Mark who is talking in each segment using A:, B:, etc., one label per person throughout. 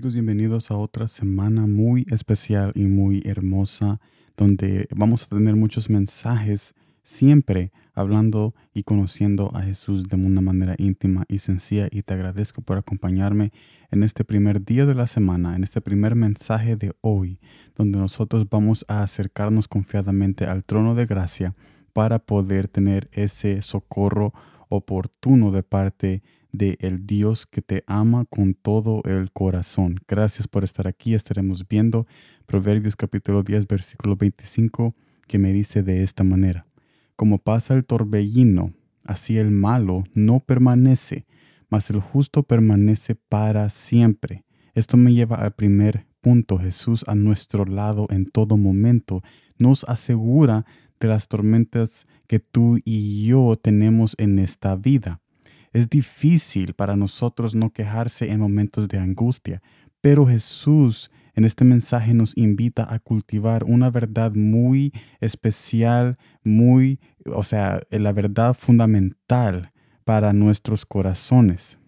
A: Bienvenidos a otra semana muy especial y muy hermosa, donde vamos a tener muchos mensajes, siempre hablando y conociendo a Jesús de una manera íntima y sencilla. Y te agradezco por acompañarme en este primer día de la semana, en este primer mensaje de hoy, donde nosotros vamos a acercarnos confiadamente al trono de gracia para poder tener ese socorro oportuno de parte de el Dios que te ama con todo el corazón. Gracias por estar aquí. Estaremos viendo Proverbios capítulo 10 versículo 25 que me dice de esta manera. Como pasa el torbellino, así el malo no permanece, mas el justo permanece para siempre. Esto me lleva al primer punto. Jesús a nuestro lado en todo momento nos asegura de las tormentas que tú y yo tenemos en esta vida. Es difícil para nosotros no quejarse en momentos de angustia, pero Jesús en este mensaje nos invita a cultivar una verdad muy especial, muy, o sea, la verdad fundamental para nuestros corazones.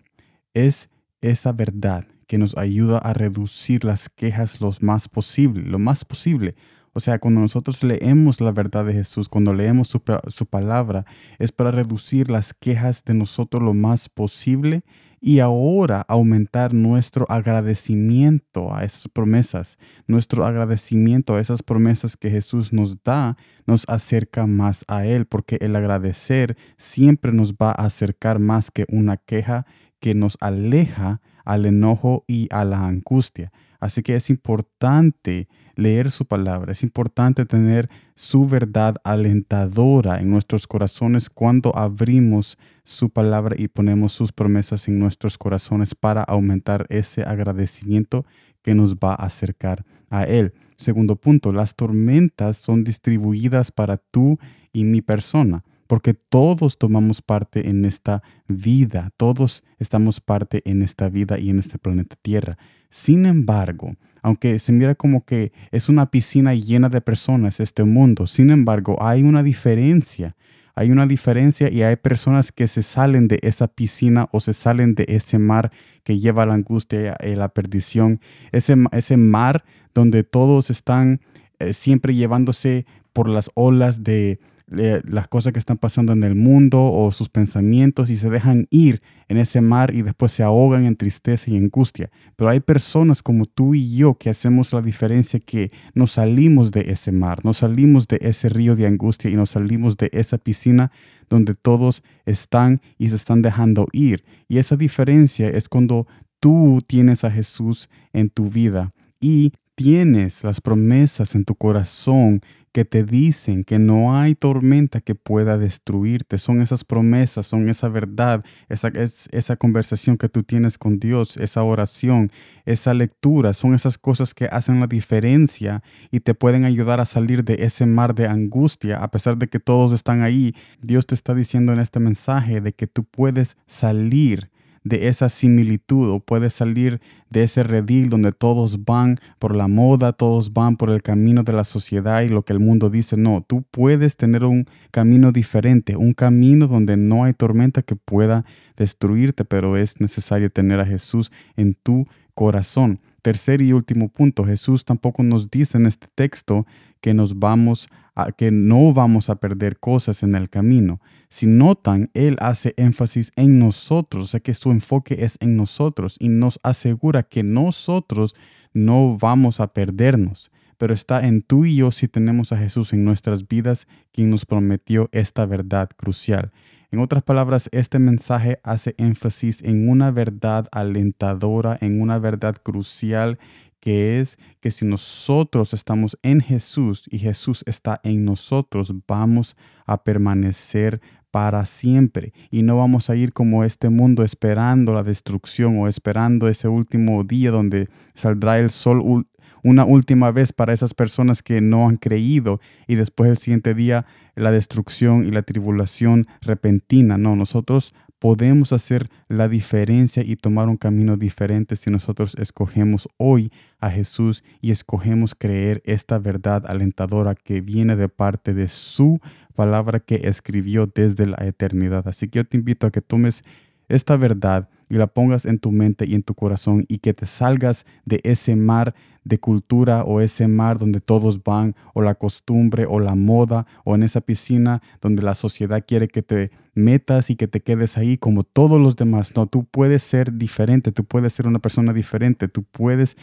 A: Es esa verdad que nos ayuda a reducir las quejas lo más posible, lo más posible. O sea, cuando nosotros leemos la verdad de Jesús, cuando leemos su, palabra, es para reducir las quejas de nosotros lo más posible y ahora aumentar nuestro agradecimiento a esas promesas. Nuestro agradecimiento a esas promesas que Jesús nos da nos acerca más a Él, porque el agradecer siempre nos va a acercar más que una queja que nos aleja al enojo y a la angustia. Así que es importante leer su palabra. Es importante tener su verdad alentadora en nuestros corazones cuando abrimos su palabra y ponemos sus promesas en nuestros corazones para aumentar ese agradecimiento que nos va a acercar a Él. Segundo punto, las tormentas son distribuidas para tú y mi persona porque todos tomamos parte en esta vida, todos estamos parte en esta vida y en este planeta Tierra. Sin embargo, aunque se mira como que es una piscina llena de personas este mundo, sin embargo, hay una diferencia. Hay una diferencia y hay personas que se salen de esa piscina o se salen de ese mar que lleva la angustia y la perdición. Ese, ese mar donde todos están eh, siempre llevándose por las olas de, las cosas que están pasando en el mundo o sus pensamientos y se dejan ir en ese mar y después se ahogan en tristeza y angustia. Pero hay personas como tú y yo que hacemos la diferencia que nos salimos de ese mar, nos salimos de ese río de angustia y nos salimos de esa piscina donde todos están y se están dejando ir. Y esa diferencia es cuando tú tienes a Jesús en tu vida y tienes las promesas en tu corazón que te dicen que no hay tormenta que pueda destruirte. Son esas promesas, son esa verdad, esa, es, esa conversación que tú tienes con Dios, esa oración, esa lectura. Son esas cosas que hacen la diferencia y te pueden ayudar a salir de ese mar de angustia. A pesar de que todos están ahí, Dios te está diciendo en este mensaje de que tú puedes salir de esa similitud o puedes salir de ese redil donde todos van por la moda, todos van por el camino de la sociedad y lo que el mundo dice. No, tú puedes tener un camino diferente, un camino donde no hay tormenta que pueda destruirte, pero es necesario tener a Jesús en tu corazón. Tercer y último punto, Jesús tampoco nos dice en este texto que nos vamos a, que no vamos a perder cosas en el camino. Si notan, Él hace énfasis en nosotros, o sea que su enfoque es en nosotros y nos asegura que nosotros no vamos a perdernos, pero está en tú y yo si tenemos a Jesús en nuestras vidas, quien nos prometió esta verdad crucial. En otras palabras, este mensaje hace énfasis en una verdad alentadora, en una verdad crucial, que es que si nosotros estamos en Jesús y Jesús está en nosotros, vamos a permanecer para siempre y no vamos a ir como este mundo esperando la destrucción o esperando ese último día donde saldrá el sol una última vez para esas personas que no han creído y después el siguiente día la destrucción y la tribulación repentina. No, nosotros podemos hacer la diferencia y tomar un camino diferente si nosotros escogemos hoy a Jesús y escogemos creer esta verdad alentadora que viene de parte de su palabra que escribió desde la eternidad. Así que yo te invito a que tomes esta verdad y la pongas en tu mente y en tu corazón y que te salgas de ese mar de cultura o ese mar donde todos van o la costumbre o la moda o en esa piscina donde la sociedad quiere que te metas y que te quedes ahí como todos los demás. No, tú puedes ser diferente, tú puedes ser una persona diferente, tú puedes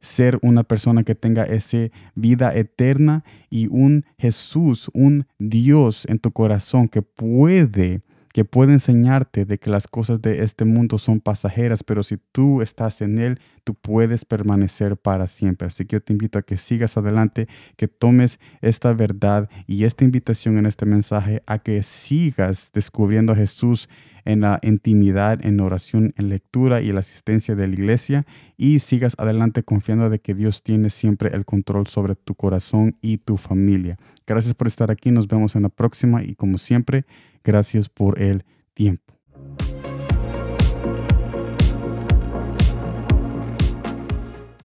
A: ser una persona que tenga esa vida eterna y un Jesús, un Dios en tu corazón que puede que puede enseñarte de que las cosas de este mundo son pasajeras, pero si tú estás en Él, tú puedes permanecer para siempre. Así que yo te invito a que sigas adelante, que tomes esta verdad y esta invitación en este mensaje a que sigas descubriendo a Jesús en la intimidad, en oración, en lectura y la asistencia de la iglesia y sigas adelante confiando de que Dios tiene siempre el control sobre tu corazón y tu familia. Gracias por estar aquí, nos vemos en la próxima y como siempre, gracias por el tiempo.